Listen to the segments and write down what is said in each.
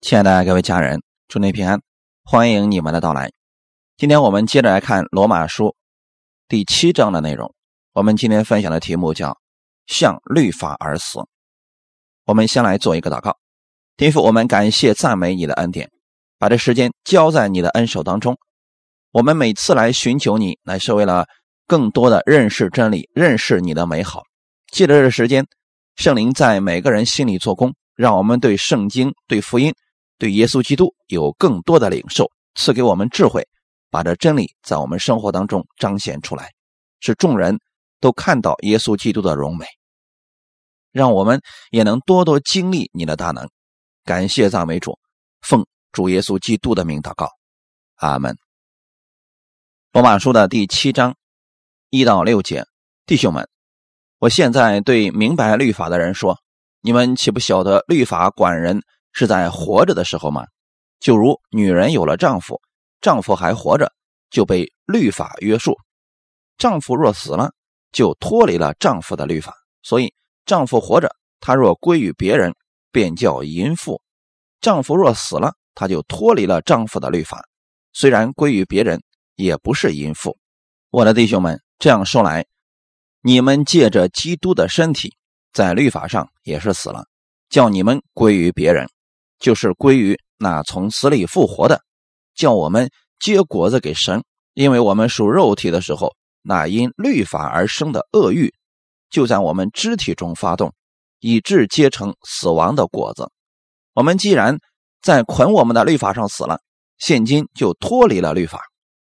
亲爱的各位家人，祝您平安，欢迎你们的到来。今天我们接着来看罗马书第七章的内容。我们今天分享的题目叫“向律法而死”。我们先来做一个祷告，天父，我们感谢赞美你的恩典，把这时间交在你的恩手当中。我们每次来寻求你，乃是为了更多的认识真理，认识你的美好。借着这时间，圣灵在每个人心里做工，让我们对圣经、对福音。对耶稣基督有更多的领受，赐给我们智慧，把这真理在我们生活当中彰显出来，使众人都看到耶稣基督的荣美，让我们也能多多经历你的大能。感谢赞美主，奉主耶稣基督的名祷告，阿门。罗马书的第七章一到六节，弟兄们，我现在对明白律法的人说：你们岂不晓得律法管人？是在活着的时候吗？就如女人有了丈夫，丈夫还活着，就被律法约束；丈夫若死了，就脱离了丈夫的律法。所以，丈夫活着，他若归于别人，便叫淫妇；丈夫若死了，他就脱离了丈夫的律法，虽然归于别人，也不是淫妇。我的弟兄们，这样说来，你们借着基督的身体，在律法上也是死了，叫你们归于别人。就是归于那从死里复活的，叫我们结果子给神，因为我们属肉体的时候，那因律法而生的恶欲，就在我们肢体中发动，以致结成死亡的果子。我们既然在捆我们的律法上死了，现今就脱离了律法，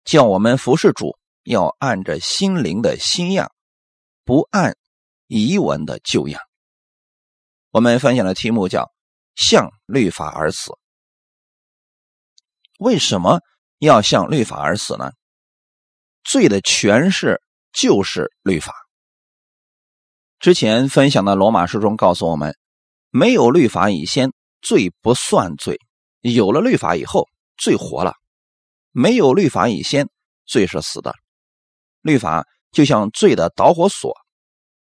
叫我们服侍主，要按着心灵的新样，不按遗文的旧样。我们分享的题目叫。向律法而死，为什么要向律法而死呢？罪的诠释就是律法。之前分享的罗马书中告诉我们，没有律法以前，罪不算罪；有了律法以后，罪活了。没有律法以前，罪是死的。律法就像罪的导火索，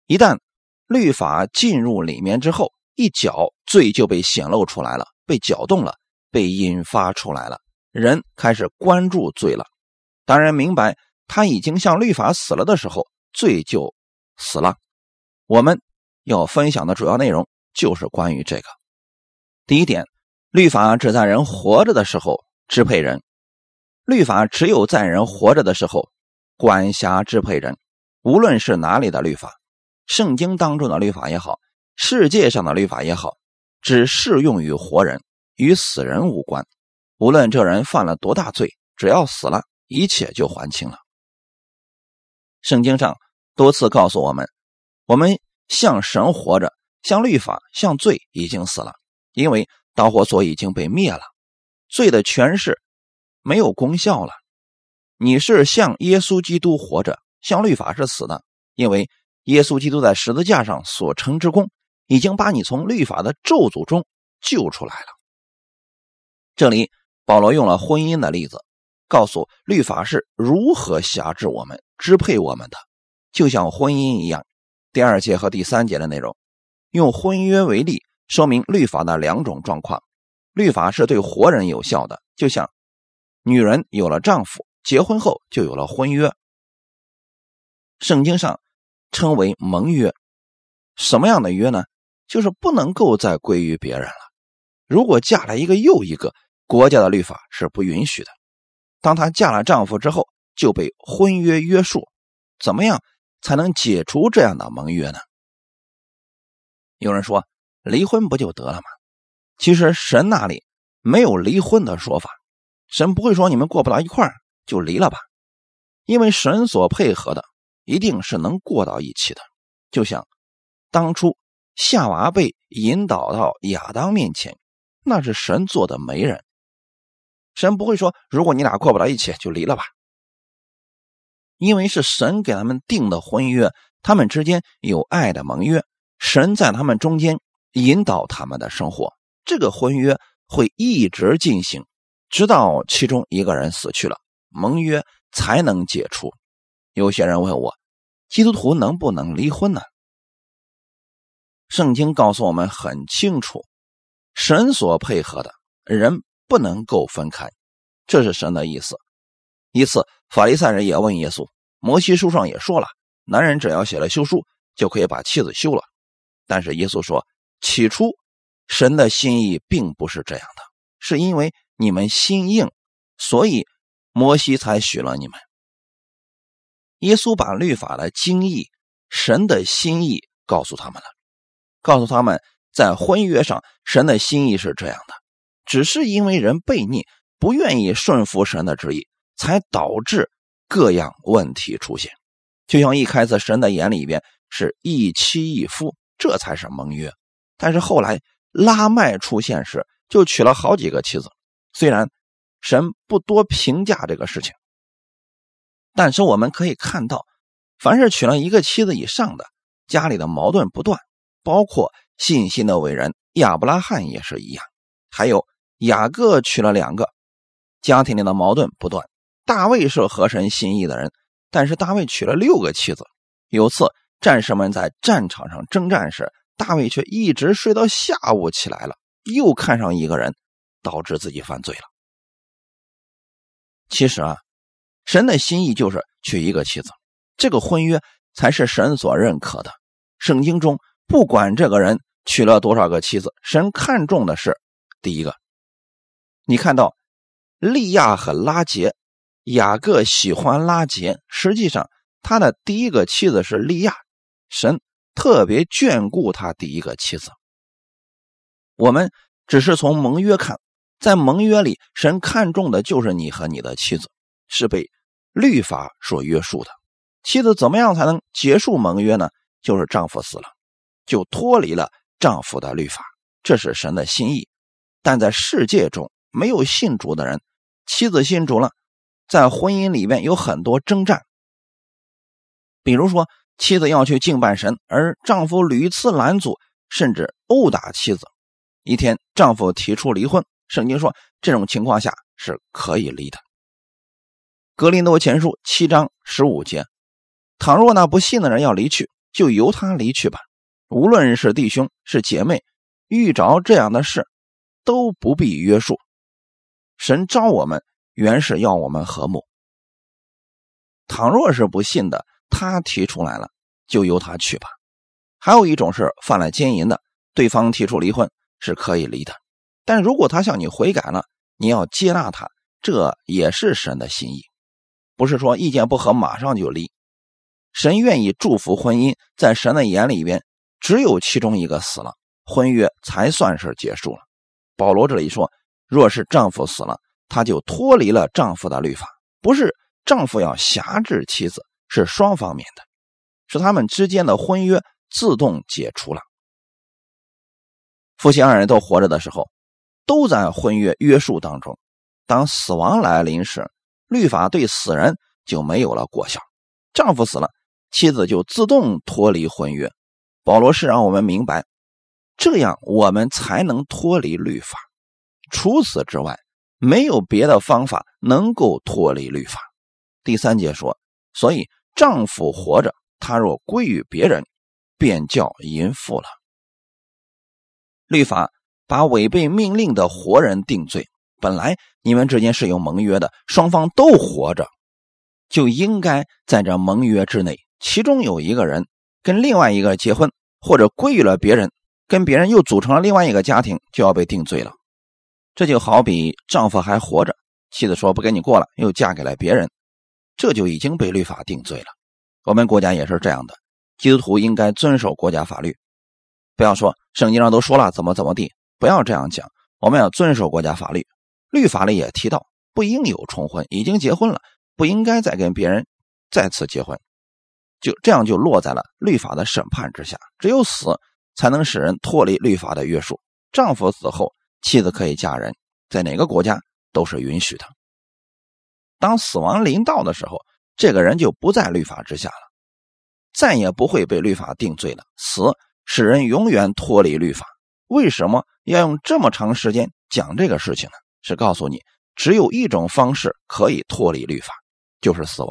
一旦律法进入里面之后。一搅，罪就被显露出来了，被搅动了，被引发出来了。人开始关注罪了。当然，明白他已经向律法死了的时候，罪就死了。我们要分享的主要内容就是关于这个。第一点，律法只在人活着的时候支配人，律法只有在人活着的时候管辖支配人。无论是哪里的律法，圣经当中的律法也好。世界上的律法也好，只适用于活人，与死人无关。无论这人犯了多大罪，只要死了，一切就还清了。圣经上多次告诉我们，我们向神活着，向律法、向罪已经死了，因为导火索已经被灭了，罪的权势没有功效了。你是向耶稣基督活着，向律法是死的，因为耶稣基督在十字架上所成之功。已经把你从律法的咒诅中救出来了。这里保罗用了婚姻的例子，告诉律法是如何辖制我们、支配我们的，就像婚姻一样。第二节和第三节的内容，用婚约为例，说明律法的两种状况。律法是对活人有效的，就像女人有了丈夫，结婚后就有了婚约。圣经上称为盟约，什么样的约呢？就是不能够再归于别人了。如果嫁了一个又一个，国家的律法是不允许的。当她嫁了丈夫之后，就被婚约约束。怎么样才能解除这样的盟约呢？有人说离婚不就得了吗？其实神那里没有离婚的说法，神不会说你们过不到一块儿就离了吧，因为神所配合的一定是能过到一起的。就像当初。夏娃被引导到亚当面前，那是神做的媒人。神不会说，如果你俩过不到一起，就离了吧。因为是神给他们定的婚约，他们之间有爱的盟约，神在他们中间引导他们的生活，这个婚约会一直进行，直到其中一个人死去了，盟约才能解除。有些人问我，基督徒能不能离婚呢？圣经告诉我们很清楚，神所配合的人不能够分开，这是神的意思。一次，法利赛人也问耶稣：“摩西书上也说了，男人只要写了休书，就可以把妻子休了。”但是耶稣说：“起初，神的心意并不是这样的，是因为你们心硬，所以摩西才许了你们。”耶稣把律法的精义、神的心意告诉他们了，告诉他们在婚约上，神的心意是这样的，只是因为人悖逆，不愿意顺服神的旨意。才导致各样问题出现，就像一开始神的眼里边是一妻一夫，这才是盟约。但是后来拉麦出现时，就娶了好几个妻子。虽然神不多评价这个事情，但是我们可以看到，凡是娶了一个妻子以上的，家里的矛盾不断。包括信心的伟人亚伯拉罕也是一样，还有雅各娶了两个，家庭里的矛盾不断。大卫是合神心意的人，但是大卫娶了六个妻子。有次战士们在战场上征战时，大卫却一直睡到下午起来了，又看上一个人，导致自己犯罪了。其实啊，神的心意就是娶一个妻子，这个婚约才是神所认可的。圣经中不管这个人娶了多少个妻子，神看重的是第一个。你看到利亚和拉杰。雅各喜欢拉结，实际上他的第一个妻子是利亚，神特别眷顾他第一个妻子。我们只是从盟约看，在盟约里，神看重的就是你和你的妻子，是被律法所约束的。妻子怎么样才能结束盟约呢？就是丈夫死了，就脱离了丈夫的律法，这是神的心意。但在世界中，没有信主的人，妻子信主了。在婚姻里面有很多征战，比如说妻子要去敬拜神，而丈夫屡次拦阻，甚至殴打妻子。一天，丈夫提出离婚，圣经说这种情况下是可以离的。格林多前书七章十五节：倘若那不信的人要离去，就由他离去吧。无论是弟兄是姐妹，遇着这样的事，都不必约束。神招我们。原是要我们和睦。倘若是不信的，他提出来了，就由他去吧。还有一种是犯了奸淫的，对方提出离婚是可以离的。但如果他向你悔改了，你要接纳他，这也是神的心意，不是说意见不合马上就离。神愿意祝福婚姻，在神的眼里边，只有其中一个死了，婚约才算是结束了。保罗这里说，若是丈夫死了。她就脱离了丈夫的律法，不是丈夫要辖制妻子，是双方面的，是他们之间的婚约自动解除了。夫妻二人都活着的时候，都在婚约约束当中。当死亡来临时，律法对死人就没有了果效。丈夫死了，妻子就自动脱离婚约。保罗是让我们明白，这样我们才能脱离律法。除此之外。没有别的方法能够脱离律法。第三节说：“所以丈夫活着，他若归于别人，便叫淫妇了。”律法把违背命令的活人定罪。本来你们之间是有盟约的，双方都活着，就应该在这盟约之内。其中有一个人跟另外一个结婚，或者归于了别人，跟别人又组成了另外一个家庭，就要被定罪了。这就好比丈夫还活着，妻子说不跟你过了，又嫁给了别人，这就已经被律法定罪了。我们国家也是这样的，基督徒应该遵守国家法律，不要说圣经上都说了怎么怎么地，不要这样讲。我们要遵守国家法律，律法里也提到不应有重婚，已经结婚了，不应该再跟别人再次结婚，就这样就落在了律法的审判之下。只有死才能使人脱离律法的约束。丈夫死后。妻子可以嫁人，在哪个国家都是允许的。当死亡临到的时候，这个人就不在律法之下了，再也不会被律法定罪了。死使人永远脱离律法。为什么要用这么长时间讲这个事情呢？是告诉你，只有一种方式可以脱离律法，就是死亡。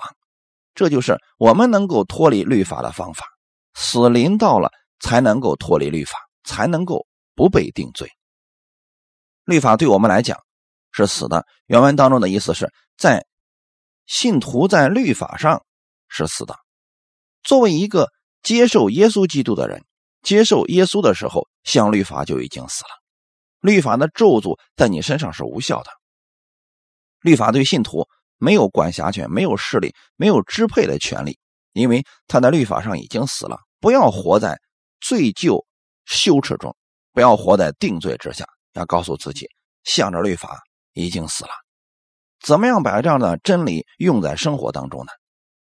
这就是我们能够脱离律法的方法。死临到了，才能够脱离律法，才能够不被定罪。律法对我们来讲是死的。原文当中的意思是在信徒在律法上是死的。作为一个接受耶稣基督的人，接受耶稣的时候，像律法就已经死了。律法的咒诅在你身上是无效的。律法对信徒没有管辖权，没有势力，没有支配的权利，因为他在律法上已经死了。不要活在罪疚羞耻中，不要活在定罪之下。要告诉自己，向着律法已经死了。怎么样把这样的真理用在生活当中呢？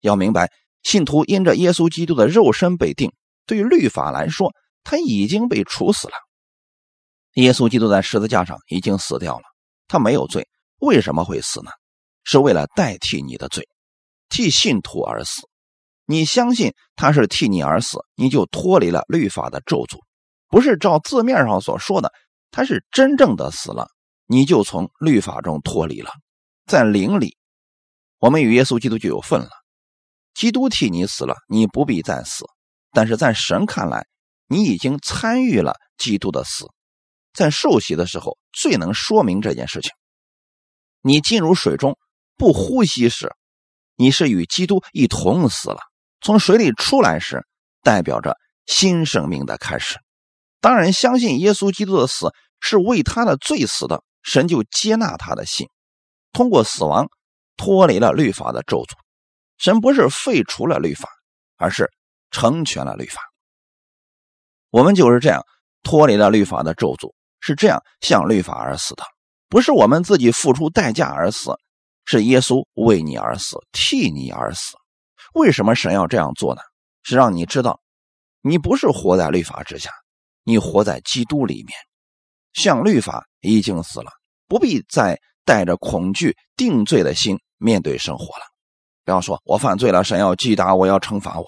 要明白，信徒因着耶稣基督的肉身被定，对于律法来说，他已经被处死了。耶稣基督在十字架上已经死掉了，他没有罪，为什么会死呢？是为了代替你的罪，替信徒而死。你相信他是替你而死，你就脱离了律法的咒诅，不是照字面上所说的。他是真正的死了，你就从律法中脱离了。在灵里，我们与耶稣基督就有份了。基督替你死了，你不必再死。但是在神看来，你已经参与了基督的死。在受洗的时候，最能说明这件事情。你进入水中不呼吸时，你是与基督一同死了；从水里出来时，代表着新生命的开始。当然，相信耶稣基督的死是为他的罪死的，神就接纳他的信，通过死亡脱离了律法的咒诅。神不是废除了律法，而是成全了律法。我们就是这样脱离了律法的咒诅，是这样向律法而死的，不是我们自己付出代价而死，是耶稣为你而死，替你而死。为什么神要这样做呢？是让你知道，你不是活在律法之下。你活在基督里面，像律法已经死了，不必再带着恐惧定罪的心面对生活了。不要说我犯罪了，神要击打我，要惩罚我。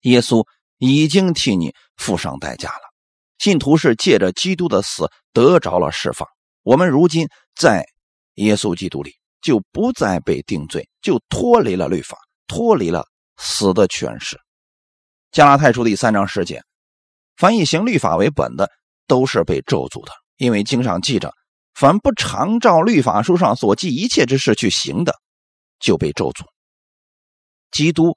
耶稣已经替你付上代价了。信徒是借着基督的死得着了释放。我们如今在耶稣基督里，就不再被定罪，就脱离了律法，脱离了死的权势。加拉太书第三章十节。凡以行律法为本的，都是被咒诅的，因为经上记着：凡不常照律法书上所记一切之事去行的，就被咒诅。基督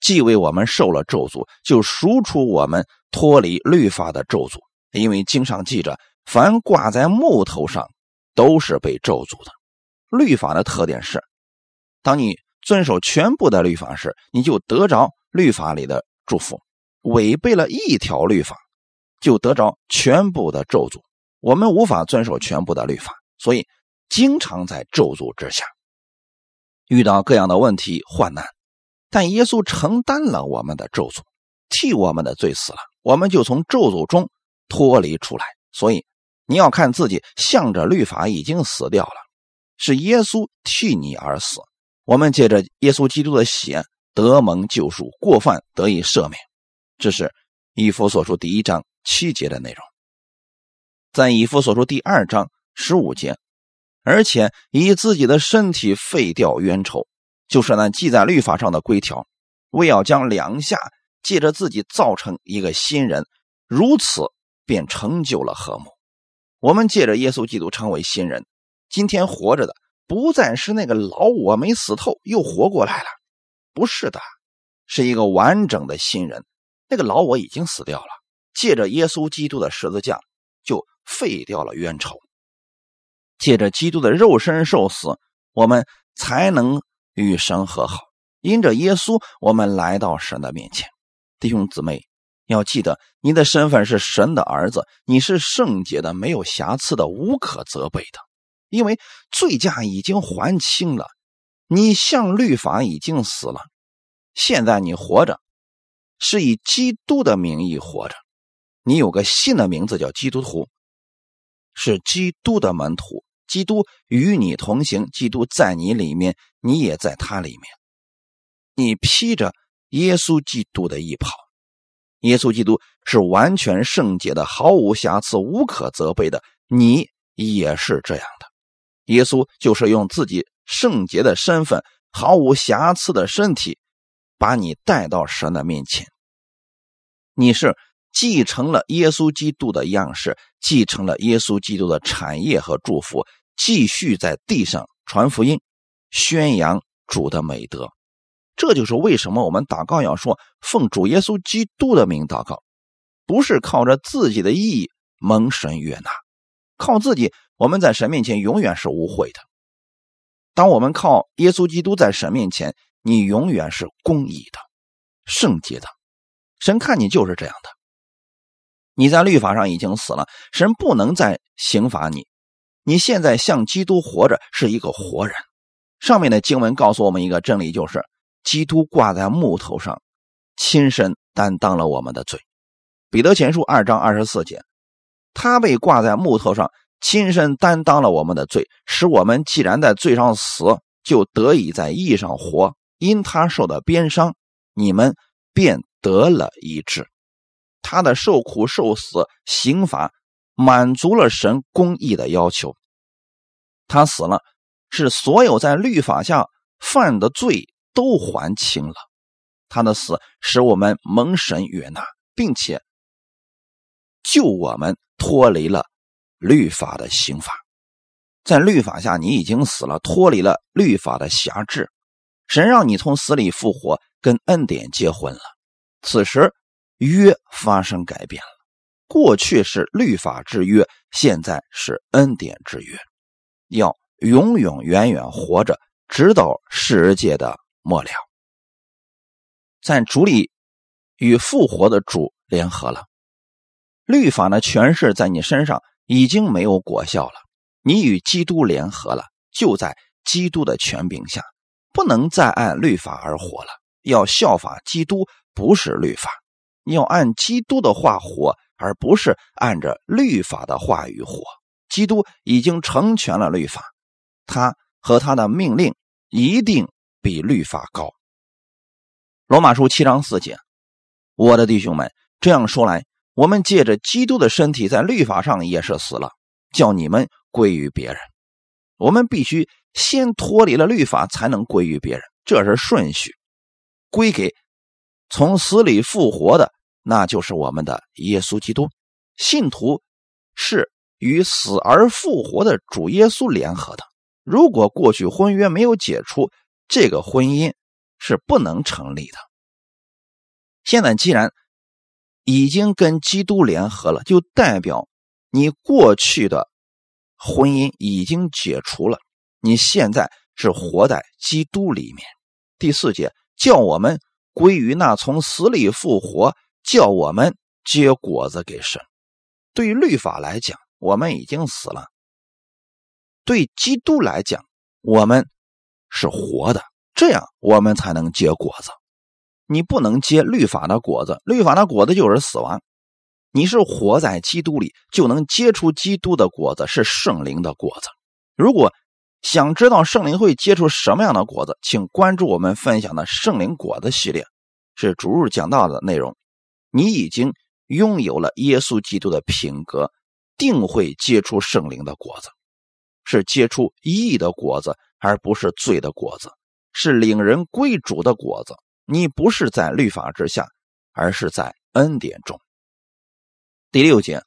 既为我们受了咒诅，就赎出我们脱离律法的咒诅，因为经上记着：凡挂在木头上，都是被咒诅的。律法的特点是，当你遵守全部的律法时，你就得着律法里的祝福。违背了一条律法，就得着全部的咒诅。我们无法遵守全部的律法，所以经常在咒诅之下，遇到各样的问题患难。但耶稣承担了我们的咒诅，替我们的罪死了，我们就从咒诅中脱离出来。所以你要看自己向着律法已经死掉了，是耶稣替你而死。我们借着耶稣基督的血得蒙救赎，过犯得以赦免。这是以弗所书第一章七节的内容，在以弗所书第二章十五节，而且以自己的身体废掉冤仇，就是那记在律法上的规条，为要将两下借着自己造成一个新人，如此便成就了和睦。我们借着耶稣基督成为新人，今天活着的不再是那个老我没死透又活过来了，不是的，是一个完整的新人。那个老我已经死掉了，借着耶稣基督的十字架就废掉了冤仇，借着基督的肉身受死，我们才能与神和好。因着耶稣，我们来到神的面前。弟兄姊妹，要记得你的身份是神的儿子，你是圣洁的、没有瑕疵的、无可责备的，因为罪驾已经还清了，你向律法已经死了，现在你活着。是以基督的名义活着，你有个新的名字叫基督徒，是基督的门徒。基督与你同行，基督在你里面，你也在他里面。你披着耶稣基督的衣袍，耶稣基督是完全圣洁的，毫无瑕疵，无可责备的。你也是这样的。耶稣就是用自己圣洁的身份，毫无瑕疵的身体。把你带到神的面前，你是继承了耶稣基督的样式，继承了耶稣基督的产业和祝福，继续在地上传福音，宣扬主的美德。这就是为什么我们祷告要说奉主耶稣基督的名祷告，不是靠着自己的意义蒙神悦纳，靠自己我们在神面前永远是污秽的。当我们靠耶稣基督在神面前，你永远是公义的、圣洁的。神看你就是这样的。你在律法上已经死了，神不能再刑罚你。你现在像基督活着，是一个活人。上面的经文告诉我们一个真理，就是基督挂在木头上，亲身担当了我们的罪。彼得前书二章二十四节，他被挂在木头上。亲身担当了我们的罪，使我们既然在罪上死，就得以在义上活。因他受的鞭伤，你们便得了医治。他的受苦受死刑罚，满足了神公义的要求。他死了，是所有在律法下犯的罪都还清了。他的死使我们蒙神悦纳，并且救我们脱离了。律法的刑罚，在律法下你已经死了，脱离了律法的辖制。神让你从死里复活，跟恩典结婚了。此时约发生改变了，过去是律法之约，现在是恩典之约，要永永远远活着，直到世界的末了。在主里与复活的主联合了，律法呢全是在你身上。已经没有果效了。你与基督联合了，就在基督的权柄下，不能再按律法而活了。要效法基督，不是律法；要按基督的话活，而不是按着律法的话语活。基督已经成全了律法，他和他的命令一定比律法高。罗马书七章四节，我的弟兄们，这样说来。我们借着基督的身体，在律法上也是死了，叫你们归于别人。我们必须先脱离了律法，才能归于别人，这是顺序。归给从死里复活的，那就是我们的耶稣基督。信徒是与死而复活的主耶稣联合的。如果过去婚约没有解除，这个婚姻是不能成立的。现在既然。已经跟基督联合了，就代表你过去的婚姻已经解除了。你现在是活在基督里面。第四节叫我们归于那从死里复活，叫我们结果子给神。对于律法来讲，我们已经死了；对基督来讲，我们是活的，这样我们才能结果子。你不能结律法的果子，律法的果子就是死亡。你是活在基督里，就能结出基督的果子，是圣灵的果子。如果想知道圣灵会结出什么样的果子，请关注我们分享的圣灵果子系列，是逐日讲到的内容。你已经拥有了耶稣基督的品格，定会结出圣灵的果子，是结出义的果子，而不是罪的果子，是领人归主的果子。你不是在律法之下，而是在恩典中。第六节，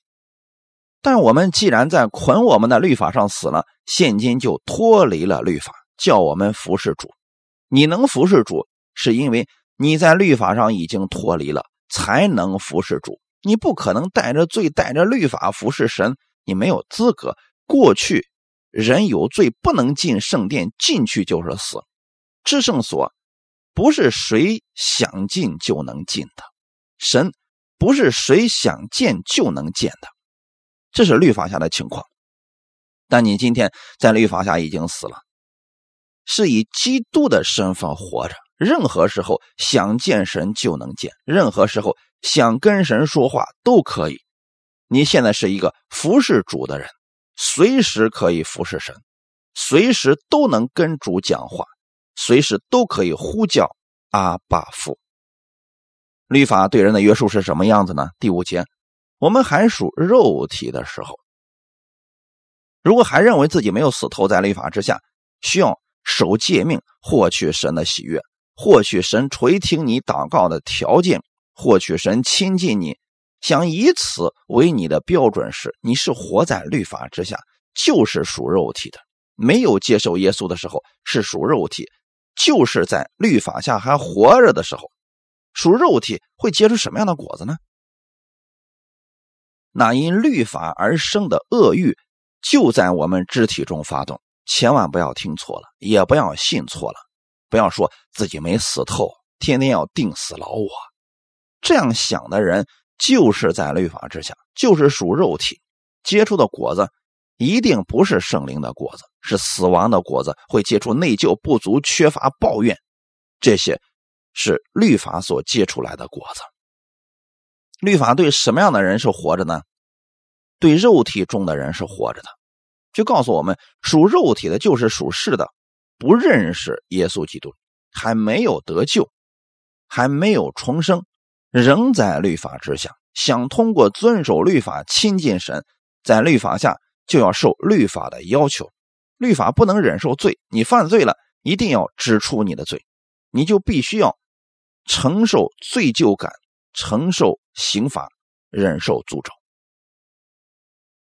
但我们既然在捆我们的律法上死了，现今就脱离了律法，叫我们服侍主。你能服侍主，是因为你在律法上已经脱离了，才能服侍主。你不可能带着罪、带着律法服侍神，你没有资格。过去人有罪，不能进圣殿，进去就是死。至圣所。不是谁想进就能进的，神不是谁想见就能见的，这是律法下的情况。但你今天在律法下已经死了，是以基督的身份活着，任何时候想见神就能见，任何时候想跟神说话都可以。你现在是一个服侍主的人，随时可以服侍神，随时都能跟主讲话。随时都可以呼叫阿爸父。律法对人的约束是什么样子呢？第五节，我们还属肉体的时候，如果还认为自己没有死透在律法之下，需要守诫命获取神的喜悦，获取神垂听你祷告的条件，获取神亲近你，想以此为你的标准时，你是活在律法之下，就是属肉体的。没有接受耶稣的时候是属肉体，就是在律法下还活着的时候，属肉体会结出什么样的果子呢？那因律法而生的恶欲就在我们肢体中发动。千万不要听错了，也不要信错了，不要说自己没死透，天天要定死老我。这样想的人就是在律法之下，就是属肉体，结出的果子一定不是圣灵的果子，是死亡的果子，会结出内疚、不足、缺乏、抱怨，这些是律法所结出来的果子。律法对什么样的人是活着呢？对肉体中的人是活着的。就告诉我们，属肉体的就是属世的，不认识耶稣基督，还没有得救，还没有重生，仍在律法之下。想通过遵守律法亲近神，在律法下就要受律法的要求。律法不能忍受罪，你犯罪了，一定要指出你的罪，你就必须要承受罪疚感，承受刑罚，忍受诅咒。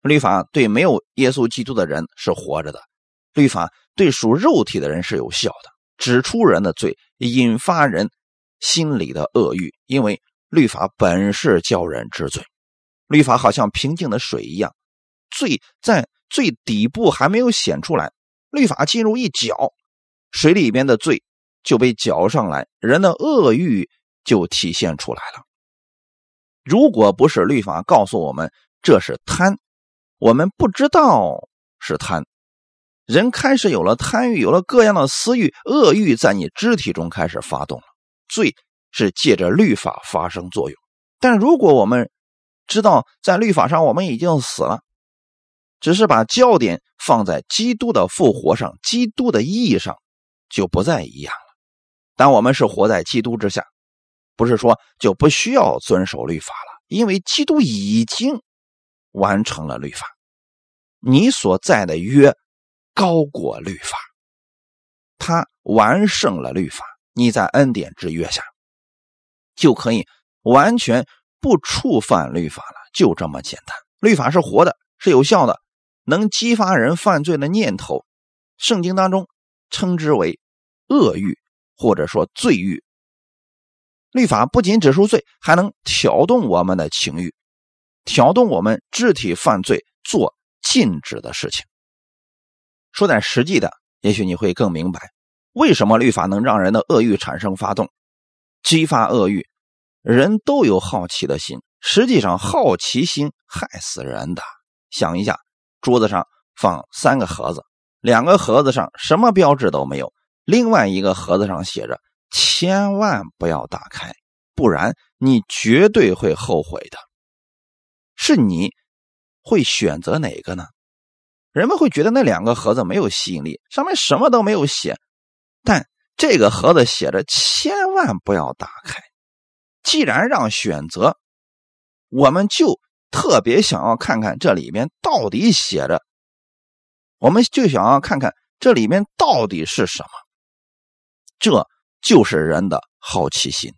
律法对没有耶稣基督的人是活着的，律法对属肉体的人是有效的，指出人的罪，引发人心里的恶欲。因为律法本是叫人知罪，律法好像平静的水一样，罪在最底部还没有显出来，律法进入一搅，水里边的罪就被搅上来，人的恶欲就体现出来了。如果不是律法告诉我们这是贪。我们不知道是贪，人开始有了贪欲，有了各样的私欲、恶欲，在你肢体中开始发动了。罪是借着律法发生作用，但如果我们知道在律法上我们已经死了，只是把焦点放在基督的复活上、基督的意义上，就不再一样了。当我们是活在基督之下，不是说就不需要遵守律法了，因为基督已经完成了律法。你所在的约高过律法，他完胜了律法。你在恩典之约下，就可以完全不触犯律法了，就这么简单。律法是活的，是有效的，能激发人犯罪的念头。圣经当中称之为恶欲，或者说罪欲。律法不仅指出罪，还能挑动我们的情欲，挑动我们肢体犯罪做。禁止的事情，说点实际的，也许你会更明白为什么律法能让人的恶欲产生发动，激发恶欲。人都有好奇的心，实际上好奇心害死人的。想一下，桌子上放三个盒子，两个盒子上什么标志都没有，另外一个盒子上写着“千万不要打开，不然你绝对会后悔的”，是你。会选择哪个呢？人们会觉得那两个盒子没有吸引力，上面什么都没有写，但这个盒子写着“千万不要打开”。既然让选择，我们就特别想要看看这里面到底写着，我们就想要看看这里面到底是什么。这就是人的好奇心。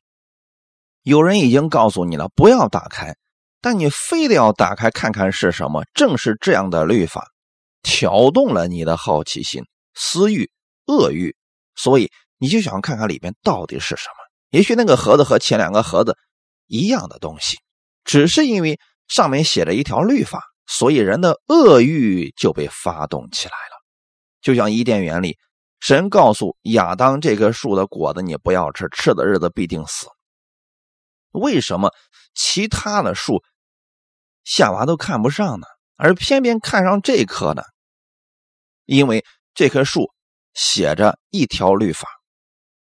有人已经告诉你了，不要打开。但你非得要打开看看是什么？正是这样的律法，挑动了你的好奇心、私欲、恶欲，所以你就想看看里边到底是什么。也许那个盒子和前两个盒子一样的东西，只是因为上面写着一条律法，所以人的恶欲就被发动起来了。就像伊甸园里，神告诉亚当这棵树的果子你不要吃，吃的日子必定死。为什么其他的树？夏娃都看不上呢，而偏偏看上这棵呢，因为这棵树写着一条律法，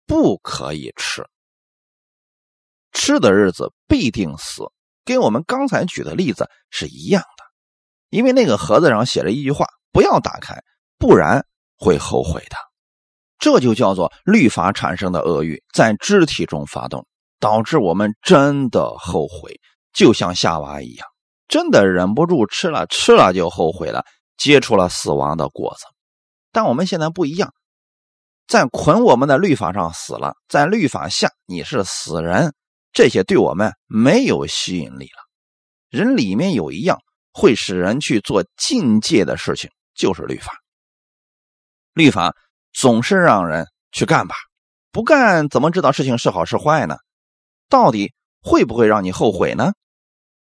不可以吃，吃的日子必定死，跟我们刚才举的例子是一样的。因为那个盒子上写着一句话：不要打开，不然会后悔的。这就叫做律法产生的恶欲在肢体中发动，导致我们真的后悔，就像夏娃一样。真的忍不住吃了，吃了就后悔了，结出了死亡的果子。但我们现在不一样，在捆我们的律法上死了，在律法下你是死人，这些对我们没有吸引力了。人里面有一样会使人去做境界的事情，就是律法。律法总是让人去干吧，不干怎么知道事情是好是坏呢？到底会不会让你后悔呢？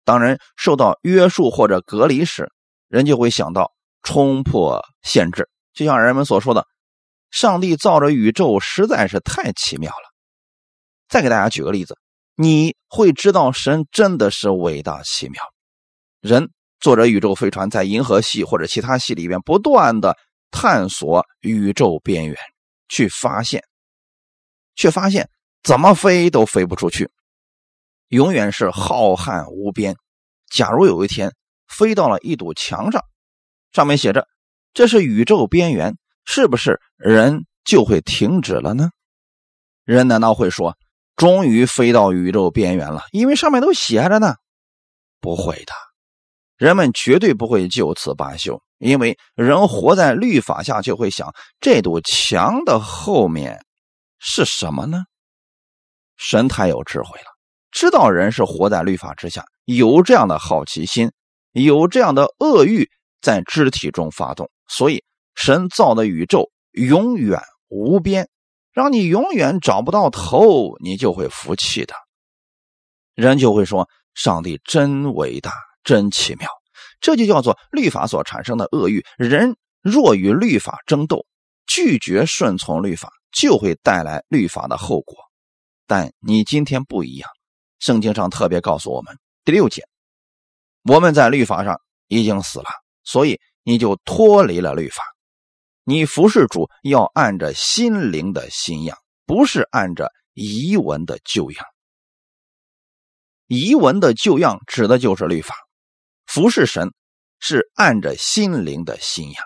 当人受到约束或者隔离时，人就会想到冲破限制。就像人们所说的，上帝造着宇宙实在是太奇妙了。再给大家举个例子，你会知道神真的是伟大奇妙。人坐着宇宙飞船在银河系或者其他系里边不断的探索宇宙边缘，去发现，却发现怎么飞都飞不出去，永远是浩瀚无边。假如有一天飞到了一堵墙上，上面写着“这是宇宙边缘”，是不是人就会停止了呢？人难道会说？终于飞到宇宙边缘了，因为上面都写着呢。不会的，人们绝对不会就此罢休，因为人活在律法下，就会想这堵墙的后面是什么呢？神太有智慧了，知道人是活在律法之下，有这样的好奇心，有这样的恶欲在肢体中发动，所以神造的宇宙永远无边。让你永远找不到头，你就会服气的。人就会说：“上帝真伟大，真奇妙。”这就叫做律法所产生的恶欲。人若与律法争斗，拒绝顺从律法，就会带来律法的后果。但你今天不一样，圣经上特别告诉我们第六节：我们在律法上已经死了，所以你就脱离了律法。你服侍主要按着心灵的新样，不是按着遗文的旧样。遗文的旧样指的就是律法，服侍神是按着心灵的新样。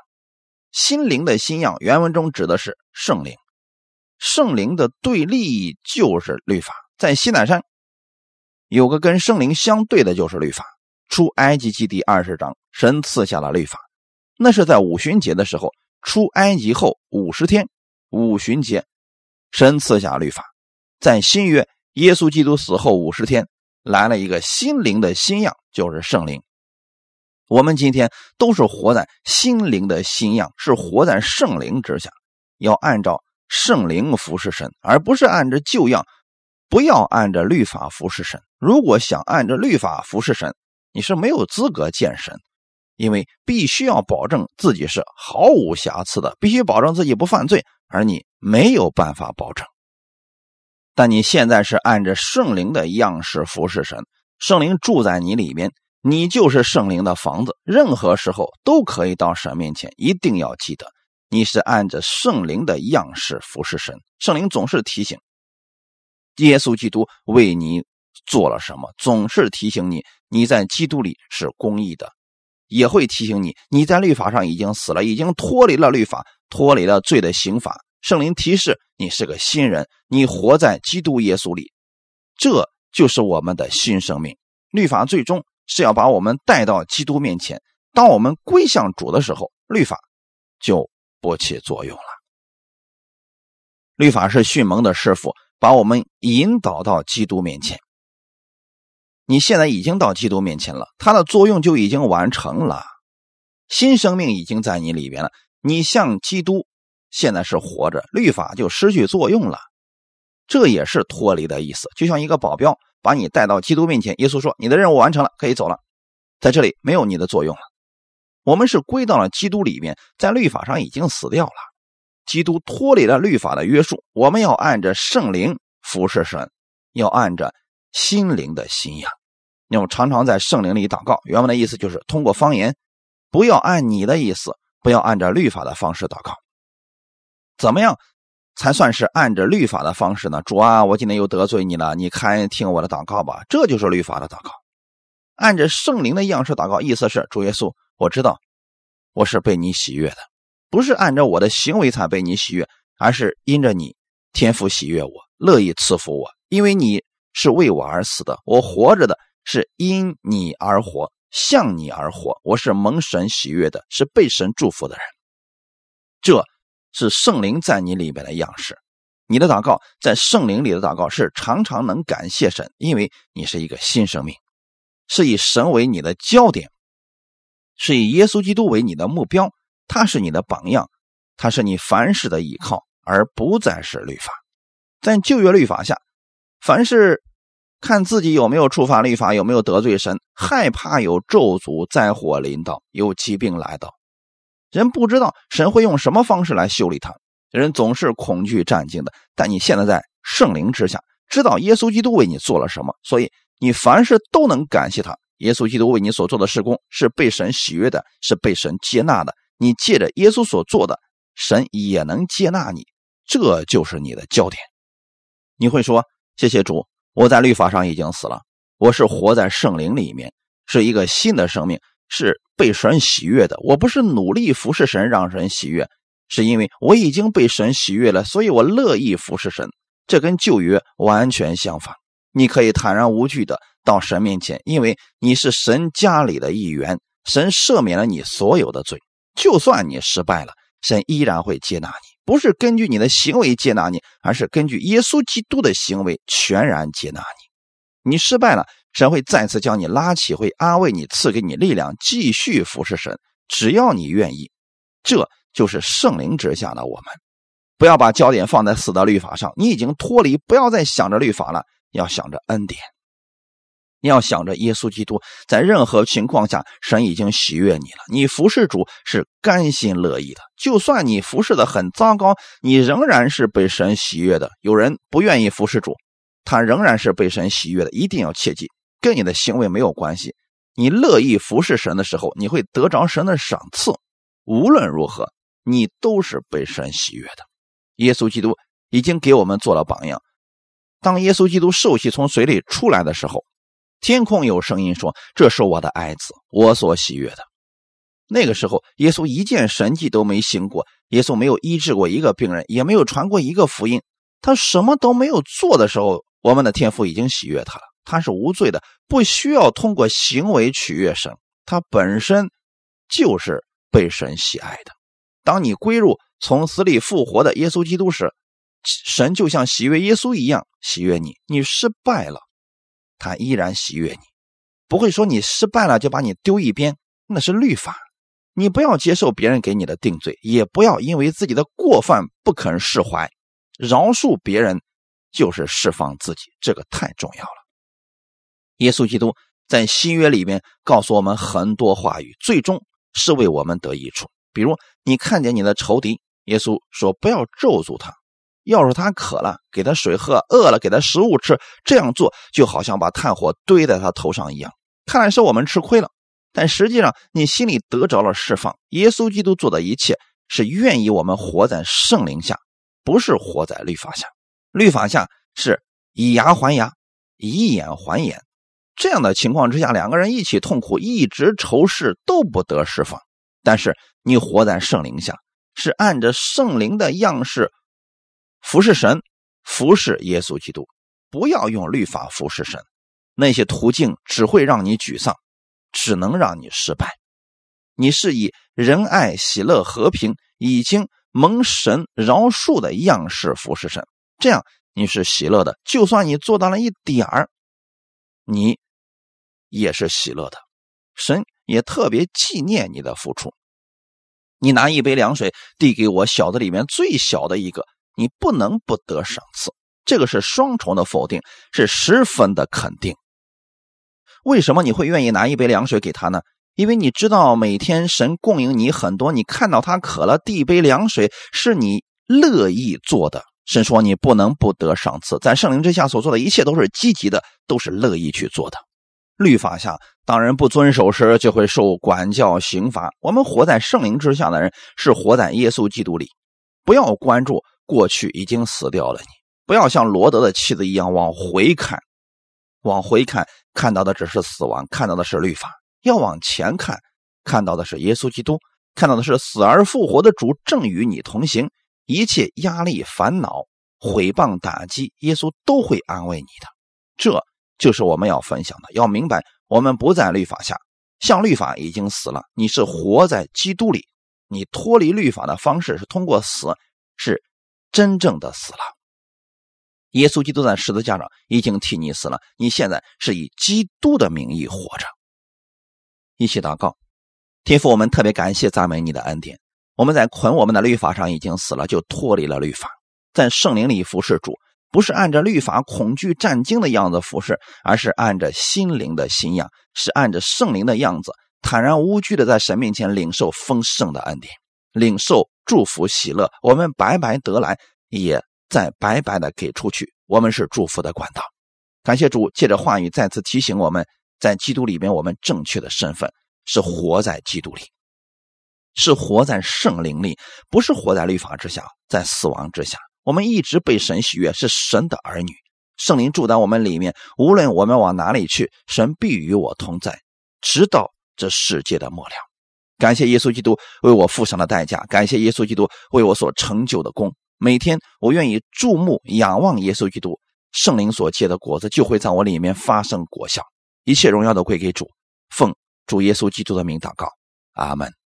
心灵的新样原文中指的是圣灵，圣灵的对立就是律法。在西南山有个跟圣灵相对的，就是律法。出埃及记第二十章，神赐下了律法，那是在五旬节的时候。出埃及后五十天，五旬节，神赐下律法。在新约，耶稣基督死后五十天，来了一个心灵的新样，就是圣灵。我们今天都是活在心灵的新样，是活在圣灵之下，要按照圣灵服侍神，而不是按着旧样。不要按着律法服侍神。如果想按着律法服侍神，你是没有资格见神。因为必须要保证自己是毫无瑕疵的，必须保证自己不犯罪，而你没有办法保证。但你现在是按着圣灵的样式服侍神，圣灵住在你里面，你就是圣灵的房子，任何时候都可以到神面前。一定要记得，你是按着圣灵的样式服侍神。圣灵总是提醒耶稣基督为你做了什么，总是提醒你你在基督里是公义的。也会提醒你，你在律法上已经死了，已经脱离了律法，脱离了罪的刑罚。圣灵提示你是个新人，你活在基督耶稣里，这就是我们的新生命。律法最终是要把我们带到基督面前。当我们归向主的时候，律法就不起作用了。律法是训蒙的师傅，把我们引导到基督面前。你现在已经到基督面前了，它的作用就已经完成了，新生命已经在你里边了。你像基督，现在是活着，律法就失去作用了，这也是脱离的意思。就像一个保镖把你带到基督面前，耶稣说：“你的任务完成了，可以走了。”在这里没有你的作用了。我们是归到了基督里面，在律法上已经死掉了。基督脱离了律法的约束，我们要按着圣灵服侍神，要按着心灵的信仰。你要常常在圣灵里祷告，原文的意思就是通过方言，不要按你的意思，不要按照律法的方式祷告。怎么样才算是按着律法的方式呢？主啊，我今天又得罪你了，你看听我的祷告吧，这就是律法的祷告。按着圣灵的样式祷告，意思是主耶稣，我知道我是被你喜悦的，不是按照我的行为才被你喜悦，而是因着你天赋喜悦我，乐意赐福我，因为你是为我而死的，我活着的。是因你而活，向你而活。我是蒙神喜悦的，是被神祝福的人。这是圣灵在你里边的样式。你的祷告在圣灵里的祷告是常常能感谢神，因为你是一个新生命。是以神为你的焦点，是以耶稣基督为你的目标，他是你的榜样，他是你凡事的依靠，而不再是律法。在旧约律法下，凡是看自己有没有触犯律法，有没有得罪神，害怕有咒诅、灾祸临到，有疾病来到，人不知道神会用什么方式来修理他，人总是恐惧战惊的。但你现在在圣灵之下，知道耶稣基督为你做了什么，所以你凡事都能感谢他。耶稣基督为你所做的事工是被神喜悦的，是被神接纳的。你借着耶稣所做的，神也能接纳你，这就是你的焦点。你会说：“谢谢主，我在律法上已经死了，我是活在圣灵里面，是一个新的生命，是被神喜悦的。我不是努力服侍神让神喜悦，是因为我已经被神喜悦了，所以我乐意服侍神。这跟旧约完全相反。你可以坦然无惧的到神面前，因为你是神家里的一员，神赦免了你所有的罪。就算你失败了，神依然会接纳你。”不是根据你的行为接纳你，而是根据耶稣基督的行为全然接纳你。你失败了，神会再次将你拉起，会安慰你，赐给你力量，继续服侍神。只要你愿意，这就是圣灵之下的我们。不要把焦点放在死的律法上，你已经脱离，不要再想着律法了，要想着恩典。你要想着耶稣基督，在任何情况下，神已经喜悦你了。你服侍主是甘心乐意的，就算你服侍的很糟糕，你仍然是被神喜悦的。有人不愿意服侍主，他仍然是被神喜悦的。一定要切记，跟你的行为没有关系。你乐意服侍神的时候，你会得着神的赏赐。无论如何，你都是被神喜悦的。耶稣基督已经给我们做了榜样。当耶稣基督受洗从水里出来的时候。天空有声音说：“这是我的爱子，我所喜悦的。”那个时候，耶稣一件神迹都没行过，耶稣没有医治过一个病人，也没有传过一个福音，他什么都没有做的时候，我们的天父已经喜悦他了。他是无罪的，不需要通过行为取悦神，他本身就是被神喜爱的。当你归入从死里复活的耶稣基督时，神就像喜悦耶稣一样喜悦你。你失败了。他依然喜悦你，不会说你失败了就把你丢一边，那是律法。你不要接受别人给你的定罪，也不要因为自己的过犯不肯释怀，饶恕别人就是释放自己，这个太重要了。耶稣基督在新约里面告诉我们很多话语，最终是为我们得益处。比如你看见你的仇敌，耶稣说不要咒诅他。要是他渴了，给他水喝；饿了，给他食物吃。这样做就好像把炭火堆在他头上一样。看来是我们吃亏了，但实际上你心里得着了释放。耶稣基督做的一切是愿意我们活在圣灵下，不是活在律法下。律法下是以牙还牙，以眼还眼。这样的情况之下，两个人一起痛苦，一直仇视都不得释放。但是你活在圣灵下，是按着圣灵的样式。服侍神，服侍耶稣基督，不要用律法服侍神，那些途径只会让你沮丧，只能让你失败。你是以仁爱、喜乐、和平，已经蒙神饶恕的样式服侍神，这样你是喜乐的。就算你做到了一点儿，你也是喜乐的。神也特别纪念你的付出。你拿一杯凉水递给我小的里面最小的一个。你不能不得赏赐，这个是双重的否定，是十分的肯定。为什么你会愿意拿一杯凉水给他呢？因为你知道每天神供应你很多，你看到他渴了，递一杯凉水是你乐意做的。神说你不能不得赏赐，在圣灵之下所做的一切都是积极的，都是乐意去做的。律法下当人不遵守时就会受管教刑罚。我们活在圣灵之下的人是活在耶稣基督里，不要关注。过去已经死掉了，你不要像罗德的妻子一样往回看，往回看看到的只是死亡，看到的是律法；要往前看，看到的是耶稣基督，看到的是死而复活的主正与你同行。一切压力、烦恼、毁谤、打击，耶稣都会安慰你的。这就是我们要分享的。要明白，我们不在律法下，像律法已经死了，你是活在基督里。你脱离律法的方式是通过死，是。真正的死了。耶稣基督在十字架上已经替你死了，你现在是以基督的名义活着。一起祷告，天父，我们特别感谢赞美你的恩典。我们在捆我们的律法上已经死了，就脱离了律法，在圣灵里服侍主，不是按着律法恐惧战惊的样子服侍，而是按着心灵的信仰，是按着圣灵的样子，坦然无惧的在神面前领受丰盛的恩典，领受祝福喜乐。我们白白得来，也在白白的给出去。我们是祝福的管道。感谢主，借着话语再次提醒我们，在基督里面，我们正确的身份是活在基督里。是活在圣灵里，不是活在律法之下，在死亡之下。我们一直被神喜悦，是神的儿女。圣灵住在我们里面，无论我们往哪里去，神必与我同在，直到这世界的末了。感谢耶稣基督为我付上的代价，感谢耶稣基督为我所成就的功。每天我愿意注目仰望耶稣基督，圣灵所结的果子就会在我里面发生果效。一切荣耀都归给主，奉主耶稣基督的名祷告，阿门。